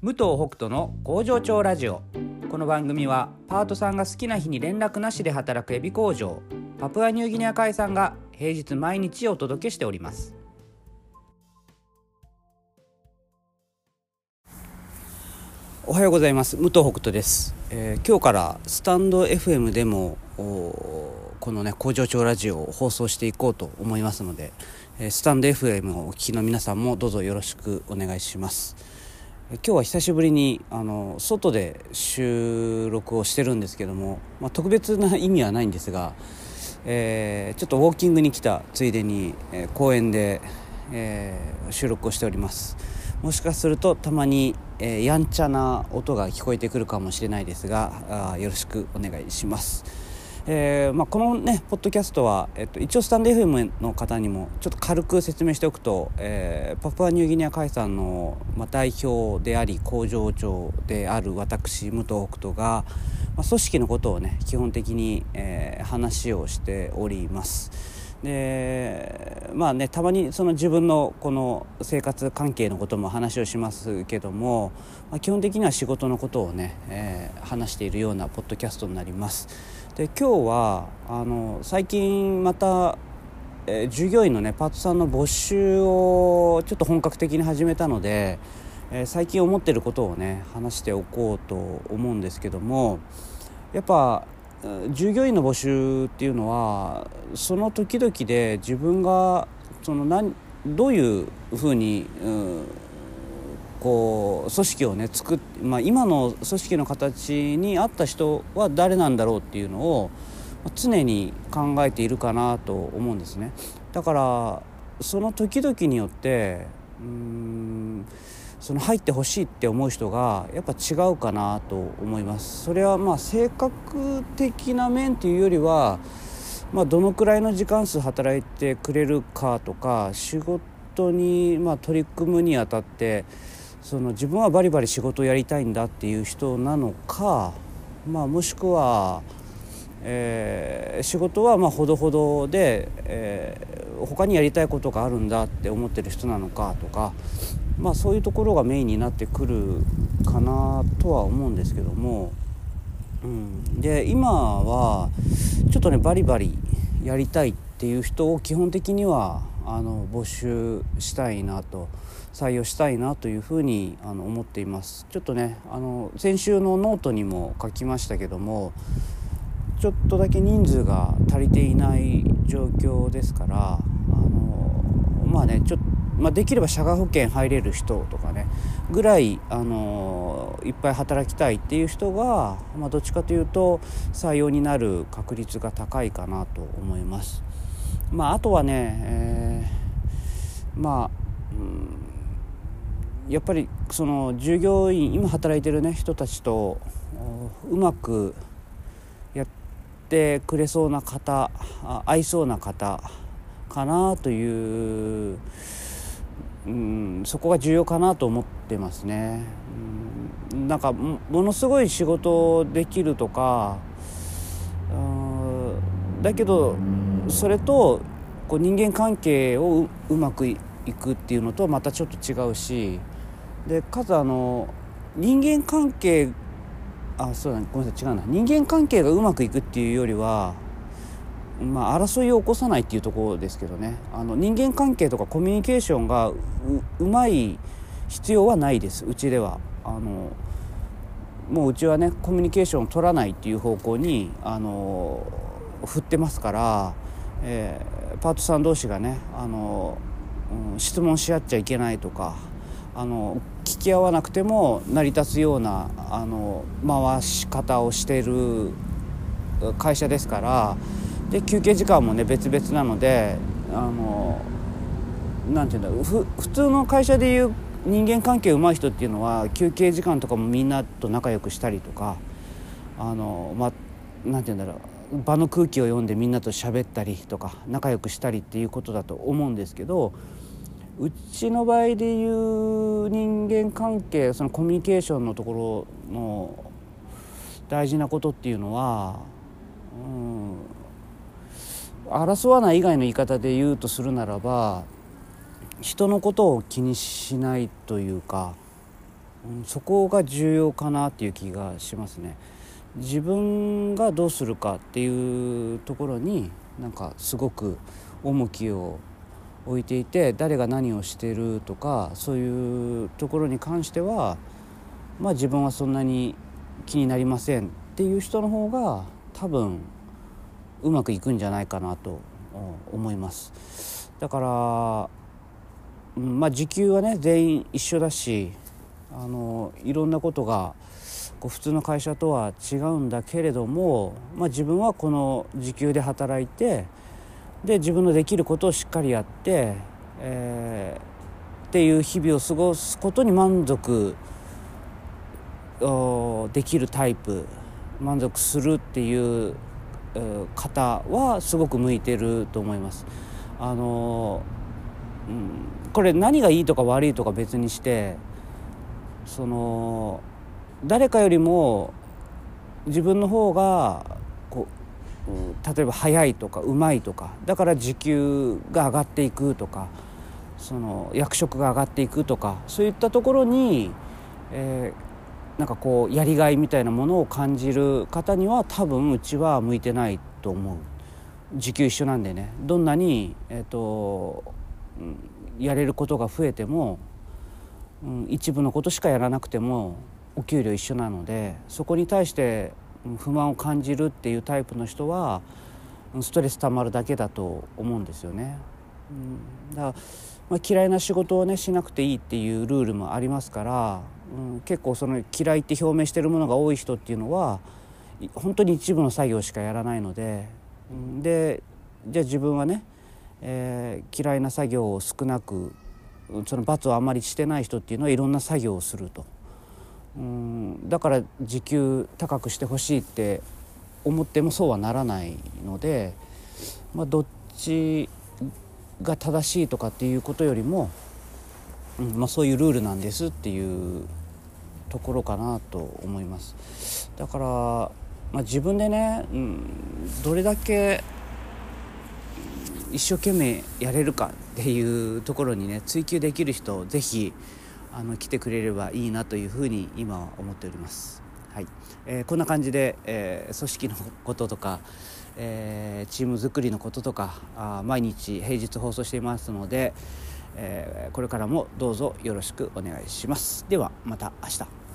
武藤北斗の工場長ラジオ。この番組はパートさんが好きな日に連絡なしで働くエビ工場パプアニューギニア海さんが平日毎日お届けしております。おはようございます。武藤北斗です、えー今日からスタンド FM でもこのね工場長ラジオを放送していこうと思いますので、えースタンド FM をお聞きの皆さんもどうぞよろしくお願いします。今日は久しぶりにあの外で収録をしてるんですけども、まあ、特別な意味はないんですが、えーちょっとウォーキングに来たついでに、えー公園で、えー収録をしております。もしかするとたまに、えーやんちゃな音が聞こえてくるかもしれないですがあよろしくお願いします、えーまあ、このねポッドキャストは、えっと、一応スタンド FM の方にもちょっと軽く説明しておくと、えーパプアニューギニア海産の、まあ、代表であり工場長である私武藤北斗が、まあ、組織のことをね基本的に、えー話をしております。でまあねたまにその自分のこの生活関係のことも話をしますけども、まあ、基本的には仕事のことをね、えー話しているようなポッドキャストになります。で今日はあの最近またえー従業員のねパートさんの募集をちょっと本格的に始めたので、えー最近思ってることをね話しておこうと思うんですけどもやっぱ従業員の募集っていうのはその時々で自分がその何どういうふうに、うんこう組織をね作っ、まあ、今の組織の形に合った人は誰なんだろうっていうのを常に考えているかなと思うんですね。だからその時々によってうんその入ってほしいって思う人がやっぱ違うかなと思います。それはまあ性格的な面というよりは、まあ、どのくらいの時間数働いてくれるかとか仕事にま取り組むにあたってその自分はバリバリ仕事をやりたいんだっていう人なのか、まあ、もしくは、えー仕事はまほどほどで、えー他にやりたいことがあるんだって思ってる人なのかとか、まあ、そういうところがメインになってくるかなとは思うんですけども、うん、で今はちょっとねバリバリやりたいってっていう人を基本的にはあの募集したいなと採用したいなというふうにあの思っていますちょっとねあの先週のノートにも書きましたけどもちょっとだけ人数が足りていない状況ですからあのまあねちょっとまあ、できれば社会保険入れる人とかねぐらい、あのいっぱい働きたいっていう人が、まあ、どっちかというと採用になる確率が高いかなと思います。まあ、あとはね、えーまあ、うんやっぱりその従業員今働いてるね人たちとおうまくやってくれそうな方あ合いそうな方かなという、うん、そこが重要かなと思ってますね。うん、なんかもものすごい仕事できるとかうんだけどそれとこう人間関係をうまくいくっていうのとはまたちょっと違うしでかつあの人間関係あそうだねごめんなさい違うな。人間関係がうまくいくっていうよりはまあ、争いを起こさないっていうところですけどね。あの人間関係とかコミュニケーションがううまい必要はないですうちでは。あのもううちはねコミュニケーションを取らないっていう方向にあの振ってますから、えーパートさん同士がねあの、うん質問し合っちゃいけないとかあの聞き合わなくても成り立つようなあの回し方をしている会社ですからで休憩時間もね別々なのであのなんていうんだろうふ普通の会社でいう人間関係うまい人っていうのは休憩時間とかもみんなと仲良くしたりとかあのまなんていうんだろう場の空気を読んでみんなと喋ったりとか仲良くしたりっていうことだと思うんですけどうちの場合でいう人間関係そのコミュニケーションのところの大事なことっていうのは、うん、争わない以外の言い方で言うとするならば人のことを気にしないというか、うん、そこが重要かなっていう気がしますね。自分がどうするかっていうところになんかすごく重きを置いていて誰が何をしてるとかそういうところに関してはまあ自分はそんなに気になりませんっていう人の方が多分うまくいくんじゃないかなと思います。だから、まあ時給はね全員一緒だしあのいろんなことがこう普通の会社とは違うんだけれども、まあ、自分はこの時給で働いてで自分のできることをしっかりやって、えー、っていう日々を過ごすことに満足できるタイプ満足するっていう方はすごく向いてると思います。あのうん、これ何がいいとか悪いとか別にしてその誰かよりも自分の方がこう例えば早いとかうまいとかだから時給が上がっていくとかその役職が上がっていくとかそういったところに、えー、なんかこうやりがいみたいなものを感じる方には多分うちは向いてないと思う。時給一緒なんでね。どんなに、えーと、やれることが増えても、うん、一部のことしかやらなくてもお給料一緒なのでそこに対して不満を感じるっていうタイプの人はストレスたまるだけだと思うんですよね。うん、だから、まあ、嫌いな仕事をねしなくていいっていうルールもありますから、うん、結構その嫌いって表明してるものが多い人っていうのは本当に一部の作業しかやらないので、うん、でじゃあ自分はね、えー、嫌いな作業を少なくその罰をあまりしてない人っていうのはいろんな作業をすると。うんだから時給高くしてほしいって思ってもそうはならないので、まあ、どっちが正しいとかっていうことよりも、うんまあ、そういうルールなんですっていうところかなと思います。だから、まあ、自分でね、うん、どれだけ一生懸命やれるかっていうところにね追求できる人ぜひあの来てくれればいいなというふうに今は思っております。はいえー、こんな感じで、えー、組織のこととか、えー、チーム作りのこととかあ毎日平日放送していますので、えー、これからもどうぞよろしくお願いします。ではまた明日